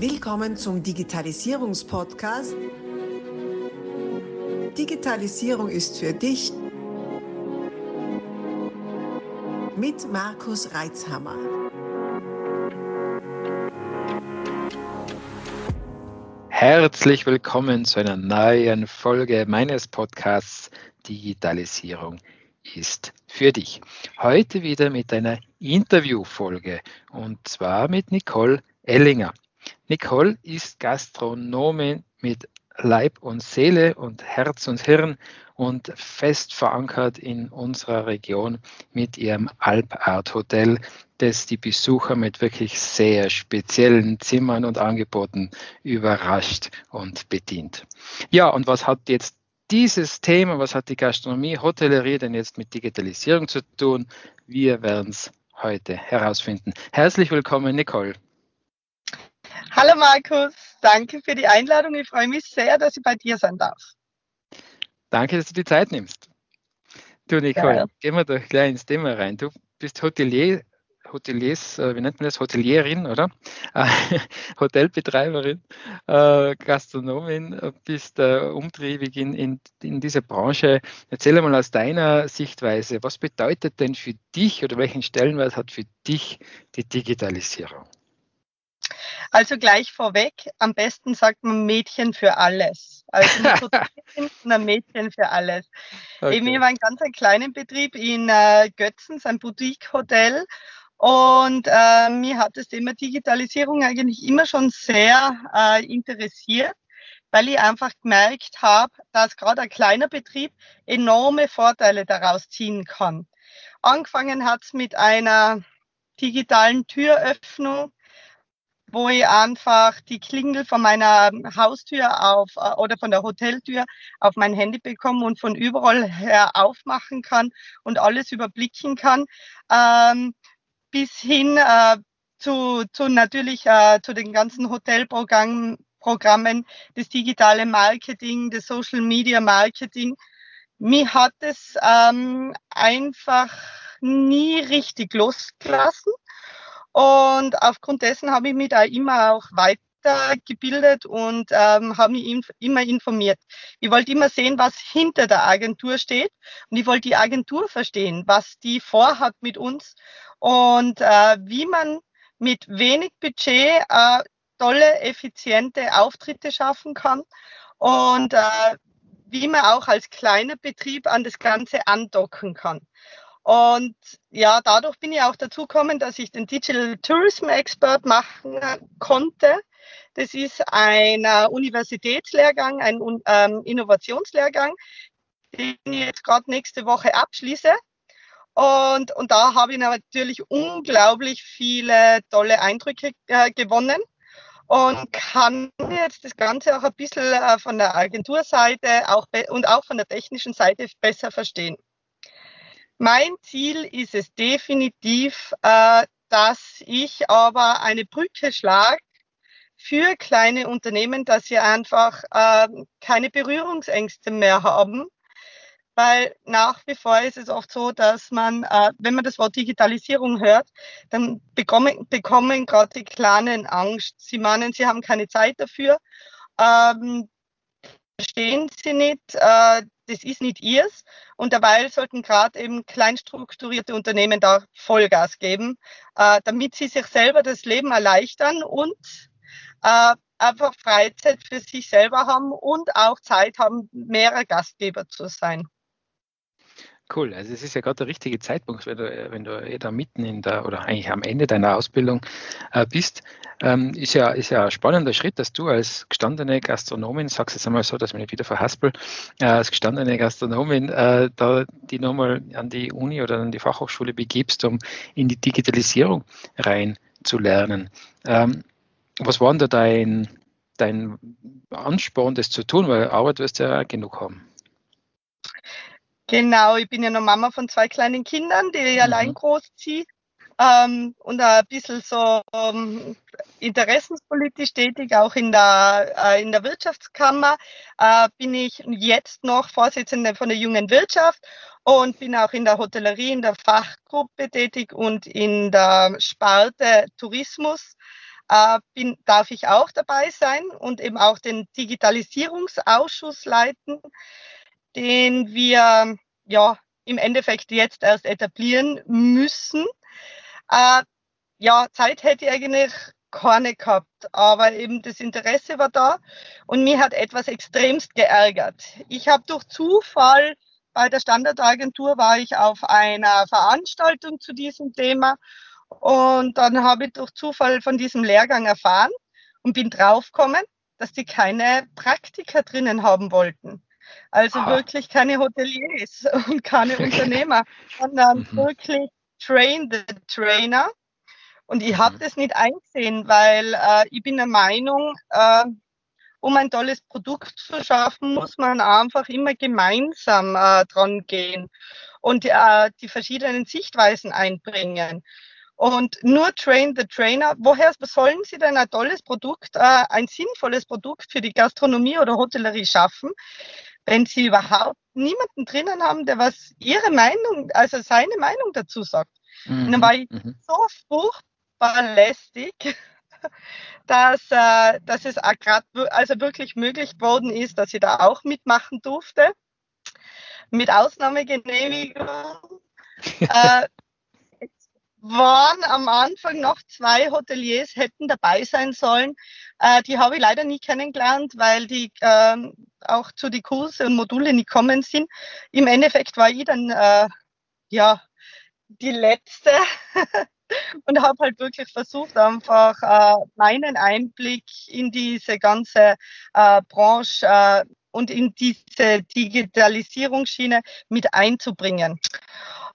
Willkommen zum Digitalisierungspodcast. Digitalisierung ist für dich mit Markus Reitzhammer. Herzlich willkommen zu einer neuen Folge meines Podcasts Digitalisierung ist für dich. Heute wieder mit einer Interviewfolge und zwar mit Nicole Ellinger. Nicole ist Gastronomin mit Leib und Seele und Herz und Hirn und fest verankert in unserer Region mit ihrem Alpart Hotel, das die Besucher mit wirklich sehr speziellen Zimmern und Angeboten überrascht und bedient. Ja, und was hat jetzt dieses Thema, was hat die Gastronomie, Hotellerie denn jetzt mit Digitalisierung zu tun? Wir werden es heute herausfinden. Herzlich willkommen, Nicole. Hallo Markus, danke für die Einladung. Ich freue mich sehr, dass ich bei dir sein darf. Danke, dass du die Zeit nimmst. Du Nicole, ja. gehen wir doch gleich ins Thema rein. Du bist Hotelier, Hoteliers, äh, wie nennt man das, Hotelierin, oder? Äh, Hotelbetreiberin, äh, Gastronomin, bist umtriebig in, in, in dieser Branche. Erzähl mal aus deiner Sichtweise, was bedeutet denn für dich oder welchen Stellenwert hat für dich die Digitalisierung? Also gleich vorweg, am besten sagt man Mädchen für alles. Also ein Mädchen für alles. Okay. Eben, ich habe einen ganz kleinen Betrieb in äh, Götzen, ein Boutique-Hotel. Und äh, mir hat das Thema Digitalisierung eigentlich immer schon sehr äh, interessiert, weil ich einfach gemerkt habe, dass gerade ein kleiner Betrieb enorme Vorteile daraus ziehen kann. Angefangen hat es mit einer digitalen Türöffnung, wo ich einfach die Klingel von meiner Haustür auf äh, oder von der Hoteltür auf mein Handy bekomme und von überall her aufmachen kann und alles überblicken kann, ähm, bis hin äh, zu, zu natürlich äh, zu den ganzen Hotelprogrammen, Programmen, das digitale Marketing, das Social Media Marketing. Mir hat es ähm, einfach nie richtig losgelassen. Und aufgrund dessen habe ich mich da immer auch weitergebildet und ähm, habe mich inf immer informiert. Ich wollte immer sehen, was hinter der Agentur steht und ich wollte die Agentur verstehen, was die vorhat mit uns und äh, wie man mit wenig Budget äh, tolle, effiziente Auftritte schaffen kann und äh, wie man auch als kleiner Betrieb an das Ganze andocken kann. Und ja, dadurch bin ich auch dazu gekommen, dass ich den Digital Tourism Expert machen konnte. Das ist ein Universitätslehrgang, ein ähm, Innovationslehrgang, den ich jetzt gerade nächste Woche abschließe. Und, und da habe ich natürlich unglaublich viele tolle Eindrücke äh, gewonnen und kann jetzt das Ganze auch ein bisschen äh, von der Agenturseite auch und auch von der technischen Seite besser verstehen. Mein Ziel ist es definitiv, äh, dass ich aber eine Brücke schlage für kleine Unternehmen, dass sie einfach äh, keine Berührungsängste mehr haben. Weil nach wie vor ist es oft so, dass man, äh, wenn man das Wort Digitalisierung hört, dann bekommen, bekommen gerade die Kleinen Angst. Sie meinen, sie haben keine Zeit dafür. Ähm, verstehen sie nicht, äh, das ist nicht ihrs. Und dabei sollten gerade eben kleinstrukturierte Unternehmen da Vollgas geben, äh, damit sie sich selber das Leben erleichtern und äh, einfach Freizeit für sich selber haben und auch Zeit haben, mehrer Gastgeber zu sein. Cool, also es ist ja gerade der richtige Zeitpunkt, wenn du, wenn du da mitten in der oder eigentlich am Ende deiner Ausbildung äh, bist. Ähm, ist, ja, ist ja ein spannender Schritt, dass du als gestandene Gastronomin, sagst jetzt einmal so, dass man nicht wieder verhaspel, äh, als gestandene Gastronomin äh, da die nochmal an die Uni oder an die Fachhochschule begibst, um in die Digitalisierung rein zu lernen. Ähm, was war denn da dein, dein Ansporn, das zu tun? Weil Arbeit wirst du ja genug haben. Genau, ich bin ja noch Mama von zwei kleinen Kindern, die ich mhm. allein großziehe. Ähm, und ein bisschen so ähm, interessenspolitisch tätig, auch in der, äh, in der Wirtschaftskammer äh, bin ich jetzt noch Vorsitzende von der jungen Wirtschaft und bin auch in der Hotellerie, in der Fachgruppe tätig und in der Sparte Tourismus. äh, bin, darf ich auch dabei sein und eben auch den Digitalisierungsausschuss leiten, den wir ja im Endeffekt jetzt erst etablieren müssen. Äh, ja, Zeit hätte ich eigentlich keine gehabt, aber eben das Interesse war da und mir hat etwas extremst geärgert. Ich habe durch Zufall bei der Standardagentur war ich auf einer Veranstaltung zu diesem Thema und dann habe ich durch Zufall von diesem Lehrgang erfahren und bin draufgekommen, dass die keine Praktiker drinnen haben wollten. Also ah. wirklich keine Hoteliers und keine Unternehmer, sondern mhm. wirklich Train the Trainer. Und ich habe mhm. das nicht eingesehen, weil äh, ich bin der Meinung, äh, um ein tolles Produkt zu schaffen, muss man einfach immer gemeinsam äh, dran gehen und äh, die verschiedenen Sichtweisen einbringen. Und nur Train the Trainer, woher sollen Sie denn ein tolles Produkt, äh, ein sinnvolles Produkt für die Gastronomie oder Hotellerie schaffen, wenn Sie überhaupt niemanden drinnen haben, der was Ihre Meinung, also seine Meinung dazu sagt? Mhm. Und dann war ich mhm. so furchtbar lästig, dass, äh, dass es gerade also wirklich möglich geworden ist, dass ich da auch mitmachen durfte. Mit Ausnahmegenehmigung. äh, waren am Anfang noch zwei Hoteliers, hätten dabei sein sollen. Äh, die habe ich leider nie kennengelernt, weil die äh, auch zu die Kurse und Module nicht kommen sind. Im Endeffekt war ich dann äh, ja die letzte und habe halt wirklich versucht, einfach äh, meinen Einblick in diese ganze äh, Branche äh, und in diese Digitalisierungsschiene mit einzubringen.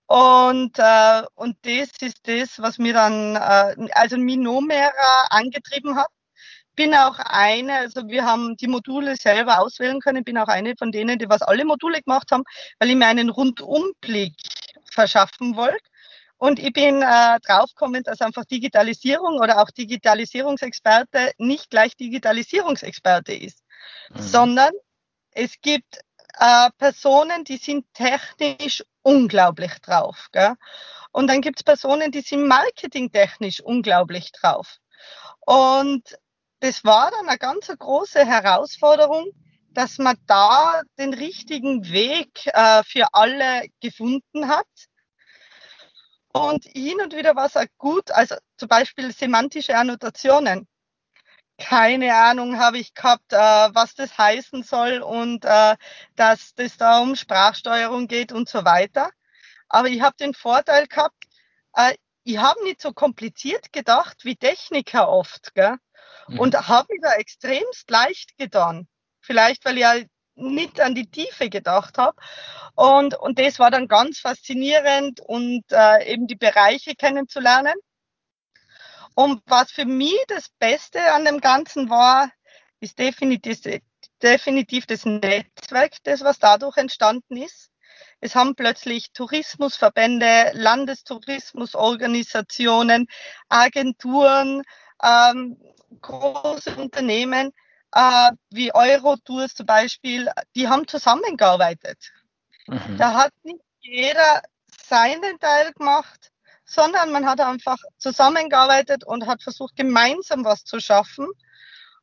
Und, äh, und das ist das, was mir dann, äh, also mich noch mehr angetrieben hat. Bin auch eine, also wir haben die Module selber auswählen können, bin auch eine von denen, die was alle Module gemacht haben, weil ich mir einen Rundumblick verschaffen wollte. Und ich bin äh, draufgekommen, dass einfach Digitalisierung oder auch Digitalisierungsexperte nicht gleich Digitalisierungsexperte ist, mhm. sondern es gibt äh, Personen, die sind technisch unglaublich drauf. Gell? Und dann gibt es Personen, die sind marketingtechnisch unglaublich drauf. Und das war dann eine ganz große Herausforderung, dass man da den richtigen Weg äh, für alle gefunden hat. Und hin und wieder war es auch gut, also zum Beispiel semantische Annotationen keine Ahnung habe ich gehabt, äh, was das heißen soll und äh, dass das da um Sprachsteuerung geht und so weiter. Aber ich habe den Vorteil gehabt, äh, ich habe nicht so kompliziert gedacht wie Techniker oft. Gell? Mhm. Und habe mir da extremst leicht getan. Vielleicht, weil ich ja nicht an die Tiefe gedacht habe. Und, und das war dann ganz faszinierend und äh, eben die Bereiche kennenzulernen. Und was für mich das Beste an dem Ganzen war, ist definitiv, definitiv das Netzwerk, das was dadurch entstanden ist. Es haben plötzlich Tourismusverbände, Landestourismusorganisationen, Agenturen, ähm, große Unternehmen äh, wie Eurotours zum Beispiel, die haben zusammengearbeitet. Mhm. Da hat nicht jeder seinen Teil gemacht, sondern man hat einfach zusammengearbeitet und hat versucht, gemeinsam was zu schaffen.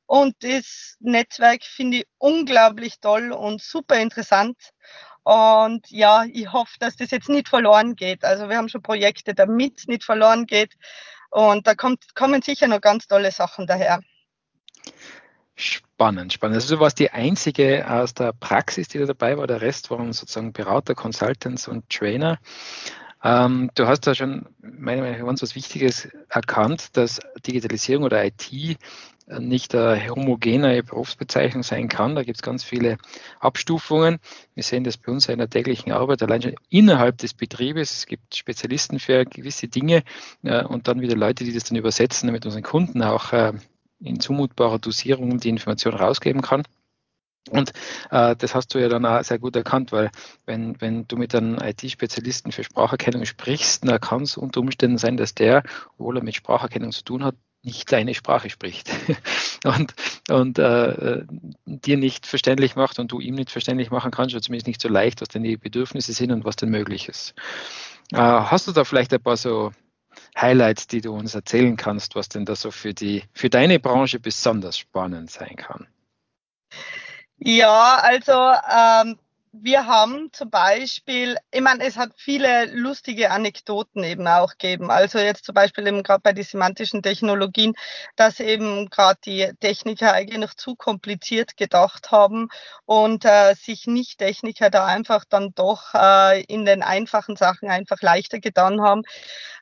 Und das Netzwerk finde ich unglaublich toll und super interessant. Und ja, ich hoffe, dass das jetzt nicht verloren geht. Also wir haben schon Projekte, damit es nicht verloren geht. Und da kommt, kommen sicher noch ganz tolle Sachen daher. Spannend, spannend. Also du warst die einzige aus der Praxis, die da dabei war. Der Rest waren sozusagen Berater, Consultants und Trainer. Ähm, du hast da schon meiner Meinung nach ganz was Wichtiges erkannt, dass Digitalisierung oder IT nicht eine homogene Berufsbezeichnung sein kann. Da gibt es ganz viele Abstufungen. Wir sehen das bei uns in der täglichen Arbeit, allein schon innerhalb des Betriebes. Es gibt Spezialisten für gewisse Dinge äh, und dann wieder Leute, die das dann übersetzen, damit unseren Kunden auch äh, in zumutbarer Dosierung die Information rausgeben kann. Und äh, das hast du ja dann auch sehr gut erkannt, weil wenn, wenn du mit einem IT-Spezialisten für Spracherkennung sprichst, dann kann es unter Umständen sein, dass der, obwohl er mit Spracherkennung zu tun hat, nicht deine Sprache spricht und, und äh, dir nicht verständlich macht und du ihm nicht verständlich machen kannst, oder zumindest nicht so leicht, was denn die Bedürfnisse sind und was denn möglich ist. Äh, hast du da vielleicht ein paar so Highlights, die du uns erzählen kannst, was denn da so für die für deine Branche besonders spannend sein kann? Ja, also ähm, wir haben zum Beispiel, ich meine, es hat viele lustige Anekdoten eben auch gegeben. Also jetzt zum Beispiel eben gerade bei den semantischen Technologien, dass eben gerade die Techniker eigentlich zu kompliziert gedacht haben und äh, sich Nicht-Techniker da einfach dann doch äh, in den einfachen Sachen einfach leichter getan haben.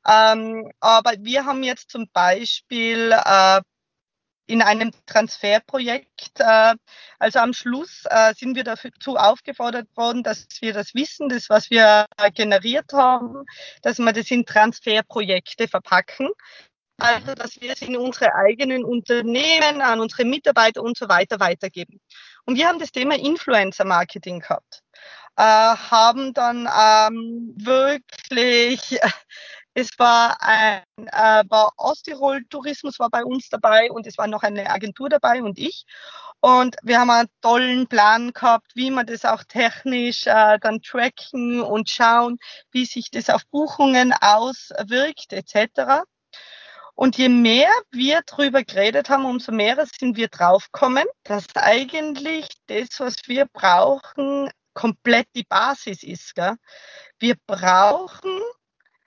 Ähm, aber wir haben jetzt zum Beispiel äh, in einem Transferprojekt. Äh, also am Schluss äh, sind wir dazu aufgefordert worden, dass wir das Wissen, das was wir generiert haben, dass wir das in Transferprojekte verpacken. Also, dass wir es in unsere eigenen Unternehmen, an unsere Mitarbeiter und so weiter weitergeben. Und wir haben das Thema Influencer Marketing gehabt. Äh, haben dann ähm, wirklich es war ein äh, war Osttirol Tourismus war bei uns dabei und es war noch eine Agentur dabei und ich. Und wir haben einen tollen Plan gehabt, wie man das auch technisch äh, dann tracken und schauen, wie sich das auf Buchungen auswirkt etc. Und je mehr wir drüber geredet haben, umso mehr sind wir draufgekommen, dass eigentlich das, was wir brauchen, komplett die Basis ist. Gell? Wir brauchen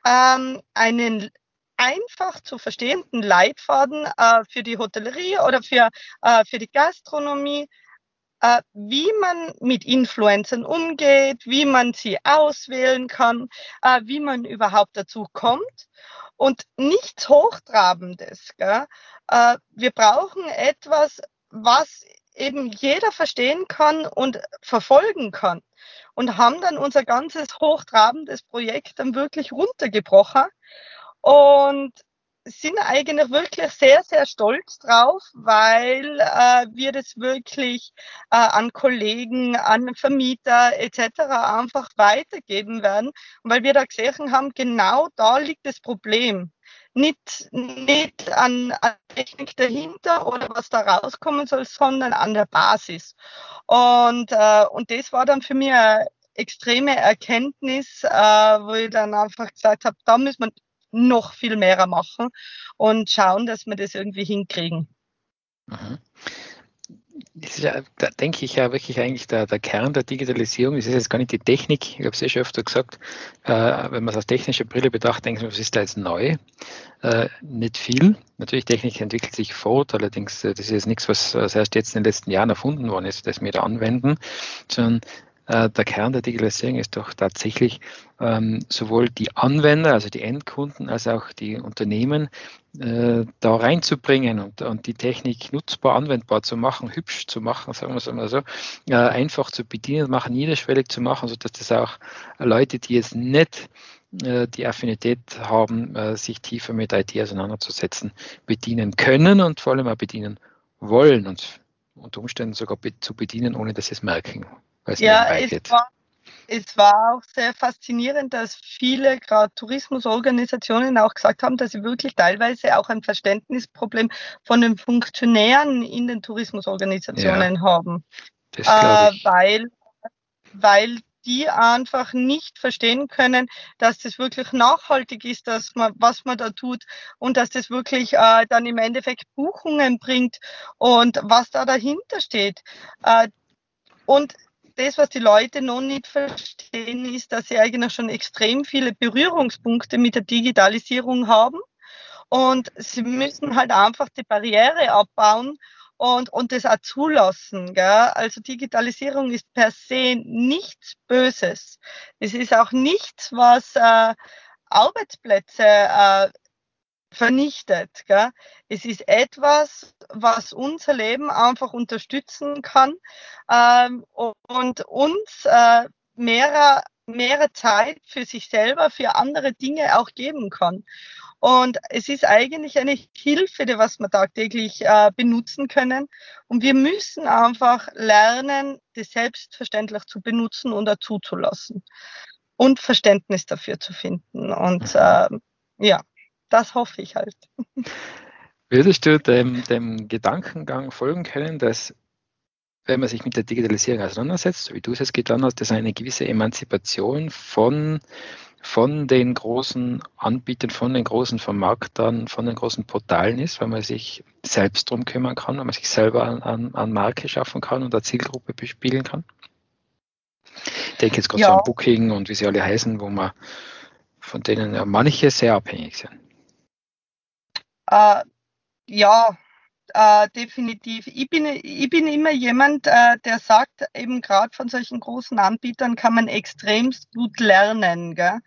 ähm, einen einfach zu verstehenden Leitfaden äh, für die Hotellerie oder für, äh, für die Gastronomie, äh, wie man mit Influencern umgeht, wie man sie auswählen kann, äh, wie man überhaupt dazu kommt und nichts Hochtrabendes. Gell? Äh, wir brauchen etwas, was eben jeder verstehen kann und verfolgen kann und haben dann unser ganzes hochtrabendes Projekt dann wirklich runtergebrochen und sind eigentlich wirklich sehr, sehr stolz drauf, weil äh, wir das wirklich äh, an Kollegen, an Vermieter etc. einfach weitergeben werden. Weil wir da gesehen haben, genau da liegt das Problem nicht, nicht an, an Technik dahinter oder was da rauskommen soll, sondern an der Basis. Und, äh, und das war dann für mich eine extreme Erkenntnis, äh, wo ich dann einfach gesagt habe, da müssen wir noch viel mehr machen und schauen, dass wir das irgendwie hinkriegen. Mhm das ist ja, da denke ich ja wirklich eigentlich der, der Kern der Digitalisierung. Das ist jetzt gar nicht die Technik. Ich habe es ja schon öfter gesagt, äh, wenn man es aus technischer Brille betrachtet, denkt man, was ist da jetzt neu? Äh, nicht viel. Natürlich, Technik entwickelt sich fort, allerdings, äh, das ist jetzt nichts, was erst jetzt in den letzten Jahren erfunden worden ist, das wir da anwenden, sondern der Kern der Digitalisierung ist doch tatsächlich ähm, sowohl die Anwender, also die Endkunden, als auch die Unternehmen äh, da reinzubringen und, und die Technik nutzbar, anwendbar zu machen, hübsch zu machen, sagen wir es mal so, äh, einfach zu bedienen, machen, niederschwellig zu machen, sodass das auch Leute, die jetzt nicht äh, die Affinität haben, äh, sich tiefer mit IT auseinanderzusetzen, bedienen können und vor allem auch bedienen wollen und unter Umständen sogar zu bedienen, ohne dass sie es merken ja, es war, es war auch sehr faszinierend, dass viele gerade Tourismusorganisationen auch gesagt haben, dass sie wirklich teilweise auch ein Verständnisproblem von den Funktionären in den Tourismusorganisationen ja, haben. Äh, weil, weil die einfach nicht verstehen können, dass das wirklich nachhaltig ist, dass man, was man da tut und dass das wirklich äh, dann im Endeffekt Buchungen bringt und was da dahinter steht. Äh, und das, was die Leute noch nicht verstehen, ist, dass sie eigentlich schon extrem viele Berührungspunkte mit der Digitalisierung haben. Und sie müssen halt einfach die Barriere abbauen und, und das auch zulassen. Gell? Also Digitalisierung ist per se nichts Böses. Es ist auch nichts, was äh, Arbeitsplätze äh, vernichtet. Gell? Es ist etwas, was unser Leben einfach unterstützen kann ähm, und uns äh, mehr, mehr Zeit für sich selber, für andere Dinge auch geben kann. Und es ist eigentlich eine Hilfe, die was wir tagtäglich äh, benutzen können. Und wir müssen einfach lernen, das selbstverständlich zu benutzen und dazu zu lassen und Verständnis dafür zu finden. Und äh, ja das hoffe ich halt. Würdest du dem, dem Gedankengang folgen können, dass wenn man sich mit der Digitalisierung auseinandersetzt, so wie du es jetzt getan hast, das eine gewisse Emanzipation von, von den großen Anbietern, von den großen Vermarktern, von den großen Portalen ist, weil man sich selbst drum kümmern kann, weil man sich selber an, an, an Marke schaffen kann und eine Zielgruppe bespielen kann. Ich denke jetzt gerade ja. so an Booking und wie sie alle heißen, wo man von denen ja manche sehr abhängig sind. Uh, ja, äh, definitiv. Ich bin, ich bin immer jemand, äh, der sagt, eben gerade von solchen großen Anbietern kann man extremst gut lernen gell?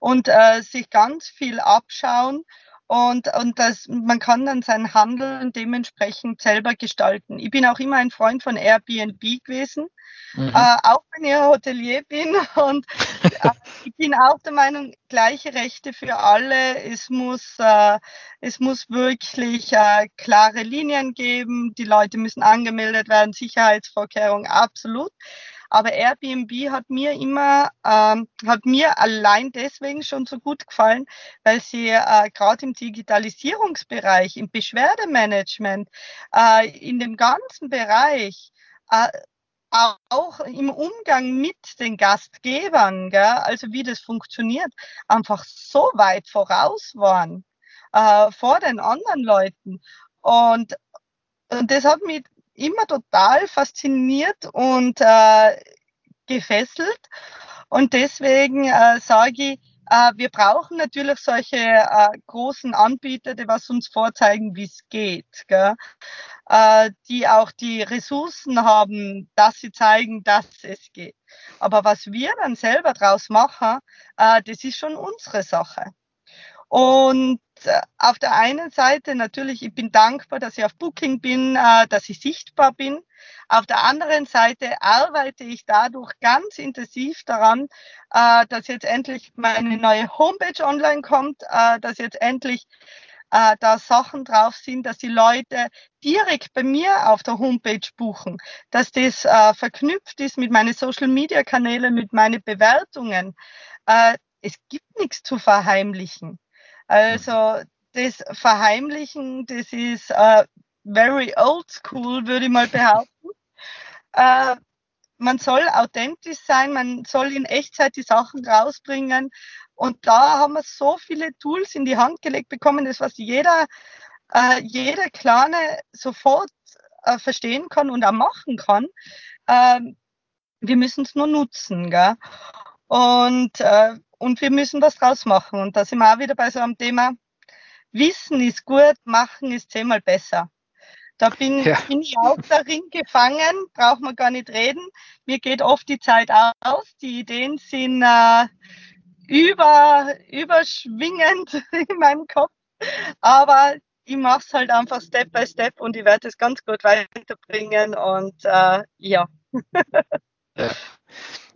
und äh, sich ganz viel abschauen. Und, und das, man kann dann sein Handeln dementsprechend selber gestalten. Ich bin auch immer ein Freund von Airbnb gewesen, mhm. äh, auch wenn ich Hotelier bin. Und äh, ich bin auch der Meinung, gleiche Rechte für alle. Es muss, äh, es muss wirklich äh, klare Linien geben. Die Leute müssen angemeldet werden, Sicherheitsvorkehrungen, absolut. Aber Airbnb hat mir immer, ähm, hat mir allein deswegen schon so gut gefallen, weil sie äh, gerade im Digitalisierungsbereich, im Beschwerdemanagement, äh, in dem ganzen Bereich, äh, auch im Umgang mit den Gastgebern, gell, also wie das funktioniert, einfach so weit voraus waren äh, vor den anderen Leuten. Und, und das hat mich immer total fasziniert und äh, gefesselt. Und deswegen äh, sage ich, äh, wir brauchen natürlich solche äh, großen Anbieter, die was uns vorzeigen, wie es geht, gell? Äh, die auch die Ressourcen haben, dass sie zeigen, dass es geht. Aber was wir dann selber draus machen, äh, das ist schon unsere Sache. Und äh, auf der einen Seite natürlich, ich bin dankbar, dass ich auf Booking bin, äh, dass ich sichtbar bin. Auf der anderen Seite arbeite ich dadurch ganz intensiv daran, äh, dass jetzt endlich meine neue Homepage online kommt, dass jetzt endlich da Sachen drauf sind, dass die Leute direkt bei mir auf der Homepage buchen, dass das verknüpft ist mit meinen Social-Media-Kanälen, mit meinen Bewertungen. es gibt nichts zu verheimlichen. Also das Verheimlichen, das ist uh, very old school, würde ich mal behaupten. Uh, man soll authentisch sein, man soll in Echtzeit die Sachen rausbringen. Und da haben wir so viele Tools in die Hand gelegt bekommen, das was jeder, uh, jeder Kleine sofort verstehen kann und auch machen kann. Ähm, wir müssen es nur nutzen. Gell? Und und wir müssen was draus machen. Und da sind wir auch wieder bei so einem Thema, Wissen ist gut, machen ist zehnmal besser. Da bin, ja. bin ich auch darin gefangen, braucht man gar nicht reden. Mir geht oft die Zeit aus, die Ideen sind äh, über, überschwingend in meinem Kopf. Aber ich mache es halt einfach Step by Step und ich werde es ganz gut weiterbringen und äh, ja. ja.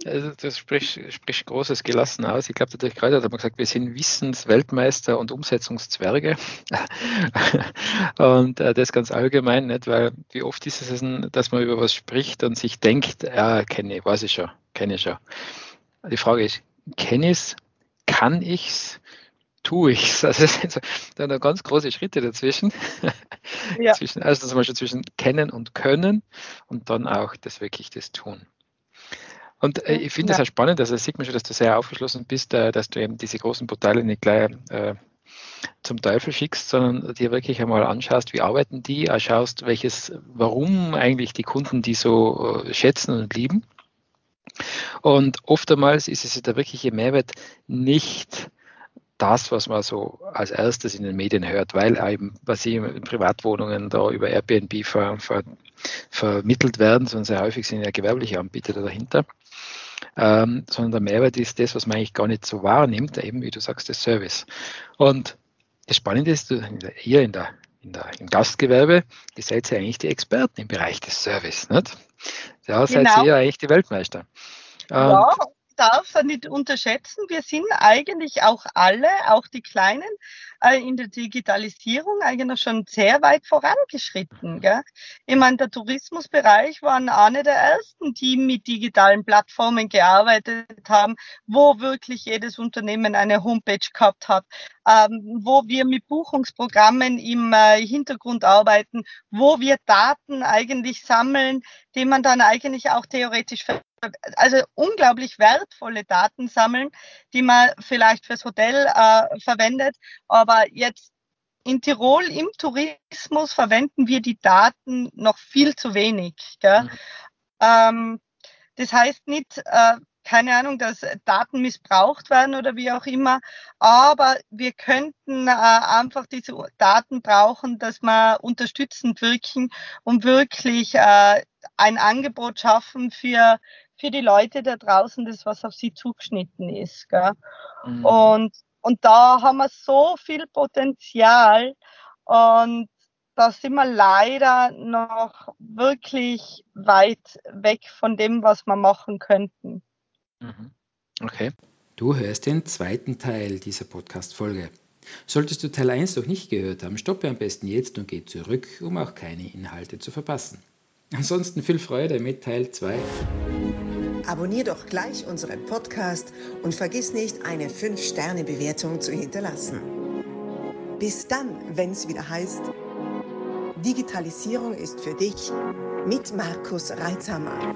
Also das spricht, spricht großes Gelassen aus. Ich glaube, der gerade hat man gesagt, wir sind Wissensweltmeister und Umsetzungszwerge. und äh, das ganz allgemein, nicht? weil wie oft ist es, dass man über was spricht und sich denkt, ja, kenne ich, weiß ich schon, kenne ich schon. Die Frage ist, kenne ich es, kann ich es, tue ich es? Also sind so, da noch ganz große Schritte dazwischen. Ja. zwischen, also zum Beispiel zwischen kennen und können und dann auch das wirklich das tun. Und äh, ich finde es ja. auch spannend, also sieht man schon, dass du sehr aufgeschlossen bist, äh, dass du eben diese großen Portale nicht gleich äh, zum Teufel schickst, sondern dir wirklich einmal anschaust, wie arbeiten die, auch schaust, welches, warum eigentlich die Kunden die so äh, schätzen und lieben. Und oftmals ist es der wirkliche Mehrwert nicht das, was man so als erstes in den Medien hört, weil eben, was sie in Privatwohnungen da über Airbnb ver, ver, vermittelt werden, sondern sehr häufig sind ja gewerbliche Anbieter dahinter ähm, sondern der Mehrwert ist das, was man eigentlich gar nicht so wahrnimmt, eben wie du sagst, der Service. Und das Spannende ist, ihr in der, in der, im Gastgewerbe, ihr seid ja eigentlich die Experten im Bereich des Service. Nicht? Ja, seid genau. ihr eigentlich die Weltmeister. ja, darf es nicht unterschätzen. Wir sind eigentlich auch alle, auch die Kleinen, äh, in der Digitalisierung eigentlich schon sehr weit vorangeschritten. Gell? Ich meine, der Tourismusbereich waren eine der ersten, die mit digitalen Plattformen gearbeitet haben, wo wirklich jedes Unternehmen eine Homepage gehabt hat, ähm, wo wir mit Buchungsprogrammen im äh, Hintergrund arbeiten, wo wir Daten eigentlich sammeln, die man dann eigentlich auch theoretisch also unglaublich wertvolle Daten sammeln, die man vielleicht fürs Hotel äh, verwendet. Aber jetzt in Tirol im Tourismus verwenden wir die Daten noch viel zu wenig. Mhm. Ähm, das heißt nicht, äh, keine Ahnung, dass Daten missbraucht werden oder wie auch immer, aber wir könnten äh, einfach diese Daten brauchen, dass wir unterstützend wirken und wirklich äh, ein Angebot schaffen für für die Leute da draußen, das was auf sie zugeschnitten ist. Gell? Mhm. Und, und da haben wir so viel Potenzial und da sind wir leider noch wirklich weit weg von dem, was wir machen könnten. Mhm. Okay. Du hörst den zweiten Teil dieser Podcast-Folge. Solltest du Teil 1 noch nicht gehört haben, stoppe am besten jetzt und geh zurück, um auch keine Inhalte zu verpassen. Ansonsten viel Freude mit Teil 2. Abonnier doch gleich unseren Podcast und vergiss nicht, eine 5-Sterne-Bewertung zu hinterlassen. Bis dann, wenn es wieder heißt, Digitalisierung ist für dich mit Markus Reitzhammer.